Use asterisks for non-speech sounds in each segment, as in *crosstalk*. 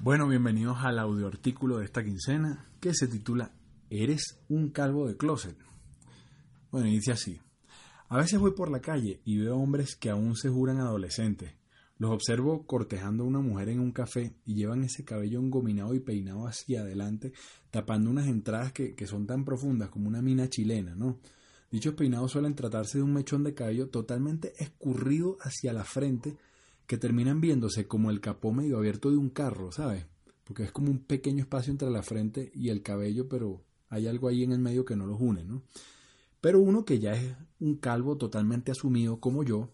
Bueno, bienvenidos al audio artículo de esta quincena que se titula ¿Eres un calvo de closet? Bueno, dice así. A veces voy por la calle y veo hombres que aún se juran adolescentes. Los observo cortejando a una mujer en un café y llevan ese cabello engominado y peinado hacia adelante, tapando unas entradas que, que son tan profundas como una mina chilena, ¿no? Dichos peinados suelen tratarse de un mechón de cabello totalmente escurrido hacia la frente que terminan viéndose como el capó medio abierto de un carro, ¿sabes? Porque es como un pequeño espacio entre la frente y el cabello, pero hay algo ahí en el medio que no los une, ¿no? Pero uno que ya es un calvo totalmente asumido como yo,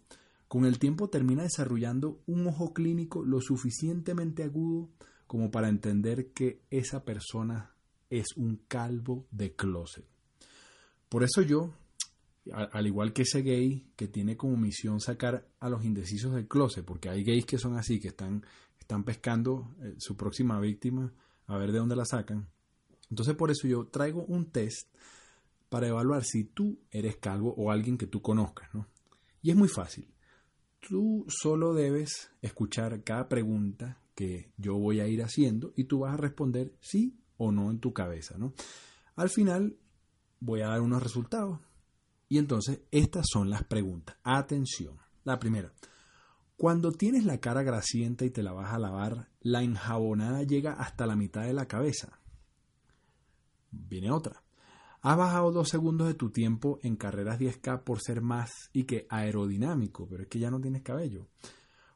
con el tiempo termina desarrollando un ojo clínico lo suficientemente agudo como para entender que esa persona es un calvo de closet. Por eso yo, al igual que ese gay que tiene como misión sacar a los indecisos del closet, porque hay gays que son así, que están, están pescando eh, su próxima víctima a ver de dónde la sacan. Entonces por eso yo traigo un test para evaluar si tú eres calvo o alguien que tú conozcas, ¿no? Y es muy fácil. Tú solo debes escuchar cada pregunta que yo voy a ir haciendo y tú vas a responder sí o no en tu cabeza, ¿no? Al final voy a dar unos resultados y entonces estas son las preguntas. Atención. La primera. Cuando tienes la cara grasienta y te la vas a lavar, la enjabonada llega hasta la mitad de la cabeza. Viene otra. Has bajado dos segundos de tu tiempo en carreras 10K por ser más y que aerodinámico, pero es que ya no tienes cabello.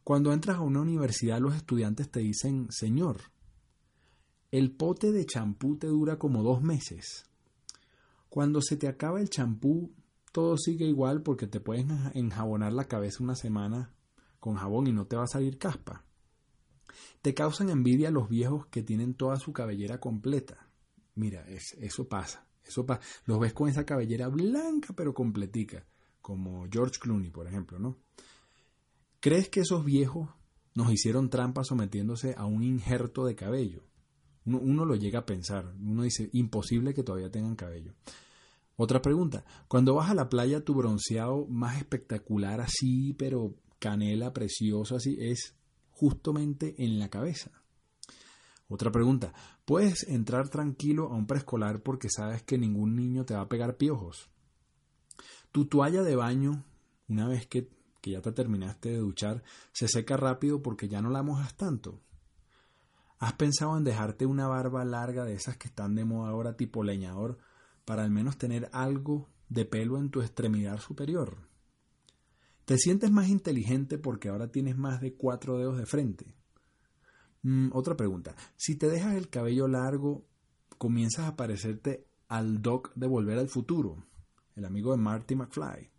Cuando entras a una universidad los estudiantes te dicen, señor, el pote de champú te dura como dos meses. Cuando se te acaba el champú, todo sigue igual porque te puedes enjabonar la cabeza una semana con jabón y no te va a salir caspa. Te causan envidia los viejos que tienen toda su cabellera completa. Mira, eso pasa. Eso. Los ves con esa cabellera blanca pero completica, como George Clooney, por ejemplo, ¿no? ¿Crees que esos viejos nos hicieron trampa sometiéndose a un injerto de cabello? Uno, uno lo llega a pensar. Uno dice, imposible que todavía tengan cabello. Otra pregunta, cuando vas a la playa tu bronceado más espectacular así, pero canela, precioso así, es justamente en la cabeza. Otra pregunta, ¿puedes entrar tranquilo a un preescolar porque sabes que ningún niño te va a pegar piojos? Tu toalla de baño, una vez que, que ya te terminaste de duchar, se seca rápido porque ya no la mojas tanto. ¿Has pensado en dejarte una barba larga de esas que están de moda ahora tipo leñador para al menos tener algo de pelo en tu extremidad superior. Te sientes más inteligente porque ahora tienes más de cuatro dedos de frente. Mm, otra pregunta. Si te dejas el cabello largo, comienzas a parecerte al Doc de Volver al Futuro, el amigo de Marty McFly.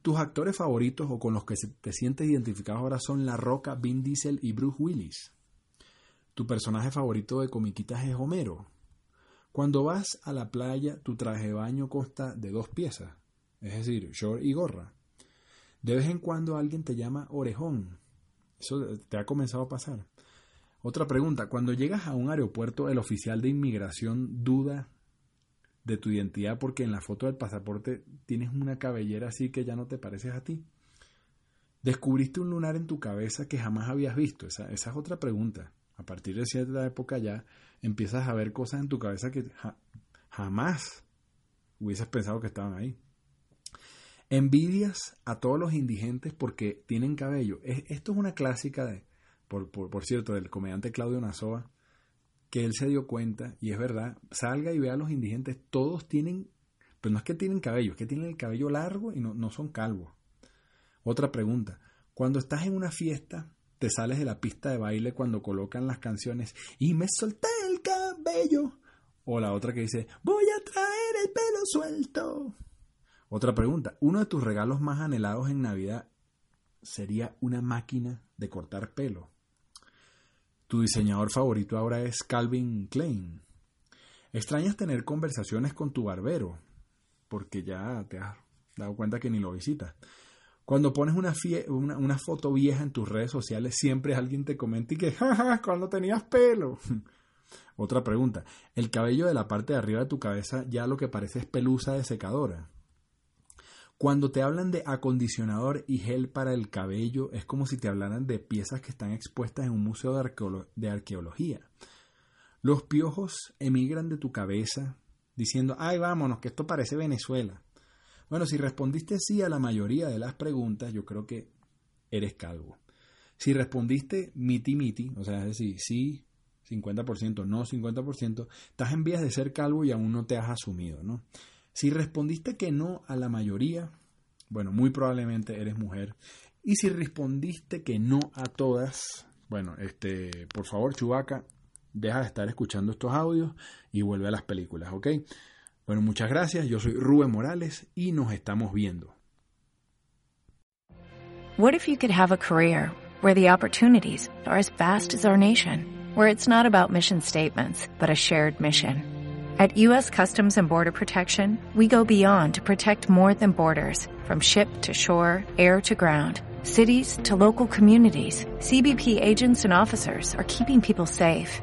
Tus actores favoritos o con los que te sientes identificado ahora son La Roca, Vin Diesel y Bruce Willis. Tu personaje favorito de comiquitas es Homero. Cuando vas a la playa, tu traje de baño consta de dos piezas, es decir, short y gorra. De vez en cuando alguien te llama orejón. Eso te ha comenzado a pasar. Otra pregunta, cuando llegas a un aeropuerto, el oficial de inmigración duda de tu identidad porque en la foto del pasaporte tienes una cabellera así que ya no te pareces a ti. ¿Descubriste un lunar en tu cabeza que jamás habías visto? Esa, esa es otra pregunta. A partir de cierta época ya empiezas a ver cosas en tu cabeza que jamás hubieses pensado que estaban ahí. Envidias a todos los indigentes porque tienen cabello. esto es una clásica de, por, por, cierto, del comediante Claudio Nazoa, que él se dio cuenta, y es verdad, salga y vea a los indigentes, todos tienen, pero no es que tienen cabello, es que tienen el cabello largo y no, no son calvos. Otra pregunta, cuando estás en una fiesta te sales de la pista de baile cuando colocan las canciones y me solté el cabello. O la otra que dice, voy a traer el pelo suelto. Otra pregunta, uno de tus regalos más anhelados en Navidad sería una máquina de cortar pelo. Tu diseñador favorito ahora es Calvin Klein. Extrañas tener conversaciones con tu barbero, porque ya te has dado cuenta que ni lo visitas. Cuando pones una, foto vieja en tus redes sociales, siempre alguien te comenta y que, jaja, cuando tenías pelo. *laughs* Otra pregunta, ¿el cabello de la parte de arriba de tu cabeza ya lo que parece es pelusa de secadora? Cuando te hablan de acondicionador y gel para el cabello, es como si te hablaran de piezas que están expuestas en un museo de, arqueología. Los piojos emigran de tu cabeza diciendo, ay, vámonos, que esto parece Venezuela. Bueno, si respondiste sí a la mayoría de las preguntas, yo creo que eres calvo. Si respondiste miti miti, o sea, es decir, sí, 50%, no 50%, estás en vías de ser calvo y aún no te has asumido, ¿no? Si respondiste que no a la mayoría, bueno, muy probablemente eres mujer. Y si respondiste que no a todas, bueno, este, por favor, Chubaca, deja de estar escuchando estos audios y vuelve a las películas, ¿ok? Bueno, muchas gracias. Yo soy Rubén Morales y nos estamos viendo. What if you could have a career where the opportunities are as vast as our nation, where it's not about mission statements, but a shared mission? At U.S. Customs and Border Protection, we go beyond to protect more than borders, from ship to shore, air to ground, cities to local communities. CBP agents and officers are keeping people safe.